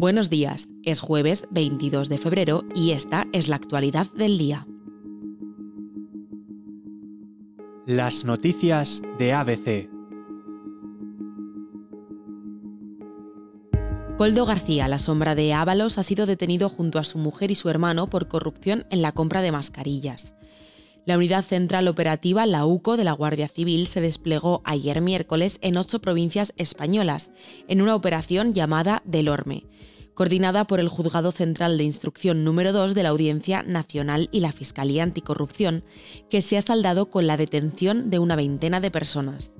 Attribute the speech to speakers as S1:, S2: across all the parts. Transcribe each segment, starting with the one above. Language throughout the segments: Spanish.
S1: Buenos días, es jueves 22 de febrero y esta es la actualidad del día.
S2: Las noticias de ABC.
S1: Coldo García, la sombra de Ábalos, ha sido detenido junto a su mujer y su hermano por corrupción en la compra de mascarillas. La Unidad Central Operativa, la UCO, de la Guardia Civil se desplegó ayer miércoles en ocho provincias españolas, en una operación llamada Delorme, coordinada por el Juzgado Central de Instrucción número 2 de la Audiencia Nacional y la Fiscalía Anticorrupción, que se ha saldado con la detención de una veintena de personas.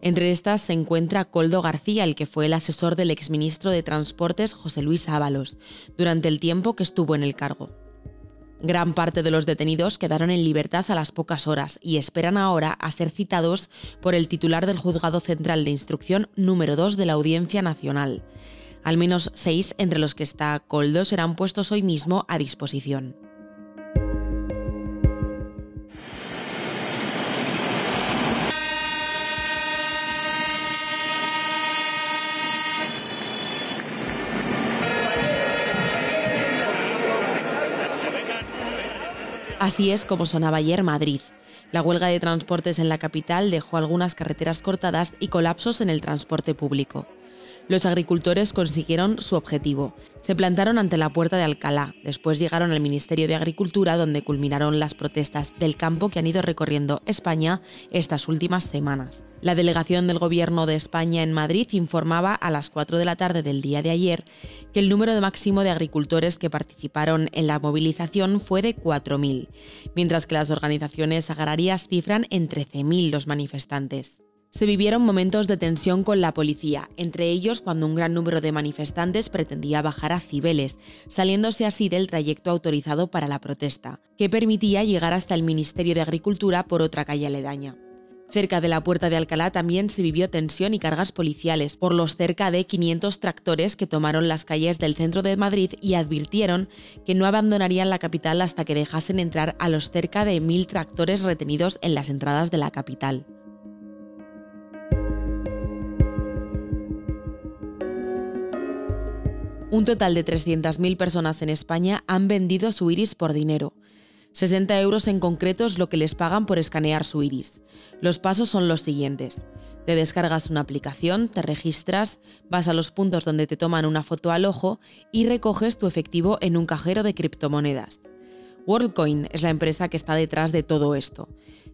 S1: Entre estas se encuentra Coldo García, el que fue el asesor del exministro de Transportes José Luis Ábalos, durante el tiempo que estuvo en el cargo. Gran parte de los detenidos quedaron en libertad a las pocas horas y esperan ahora a ser citados por el titular del Juzgado Central de Instrucción número 2 de la Audiencia Nacional. Al menos seis entre los que está Coldo serán puestos hoy mismo a disposición. Así es como sonaba ayer Madrid. La huelga de transportes en la capital dejó algunas carreteras cortadas y colapsos en el transporte público los agricultores consiguieron su objetivo. Se plantaron ante la puerta de Alcalá, después llegaron al Ministerio de Agricultura donde culminaron las protestas del campo que han ido recorriendo España estas últimas semanas. La delegación del Gobierno de España en Madrid informaba a las 4 de la tarde del día de ayer que el número máximo de agricultores que participaron en la movilización fue de 4.000, mientras que las organizaciones agrarias cifran en 13.000 los manifestantes se vivieron momentos de tensión con la policía, entre ellos cuando un gran número de manifestantes pretendía bajar a Cibeles, saliéndose así del trayecto autorizado para la protesta, que permitía llegar hasta el Ministerio de Agricultura por otra calle aledaña. Cerca de la puerta de Alcalá también se vivió tensión y cargas policiales por los cerca de 500 tractores que tomaron las calles del centro de Madrid y advirtieron que no abandonarían la capital hasta que dejasen entrar a los cerca de 1.000 tractores retenidos en las entradas de la capital. Un total de 300.000 personas en España han vendido su iris por dinero. 60 euros en concreto es lo que les pagan por escanear su iris. Los pasos son los siguientes. Te descargas una aplicación, te registras, vas a los puntos donde te toman una foto al ojo y recoges tu efectivo en un cajero de criptomonedas. WorldCoin es la empresa que está detrás de todo esto.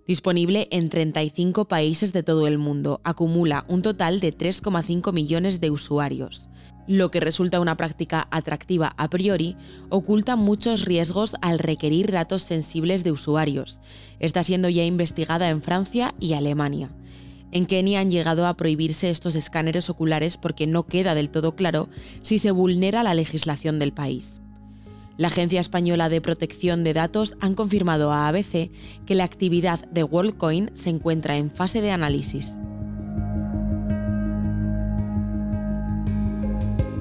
S1: Disponible en 35 países de todo el mundo, acumula un total de 3,5 millones de usuarios lo que resulta una práctica atractiva a priori, oculta muchos riesgos al requerir datos sensibles de usuarios. Está siendo ya investigada en Francia y Alemania. En Kenia han llegado a prohibirse estos escáneres oculares porque no queda del todo claro si se vulnera la legislación del país. La Agencia Española de Protección de Datos han confirmado a ABC que la actividad de WorldCoin se encuentra en fase de análisis.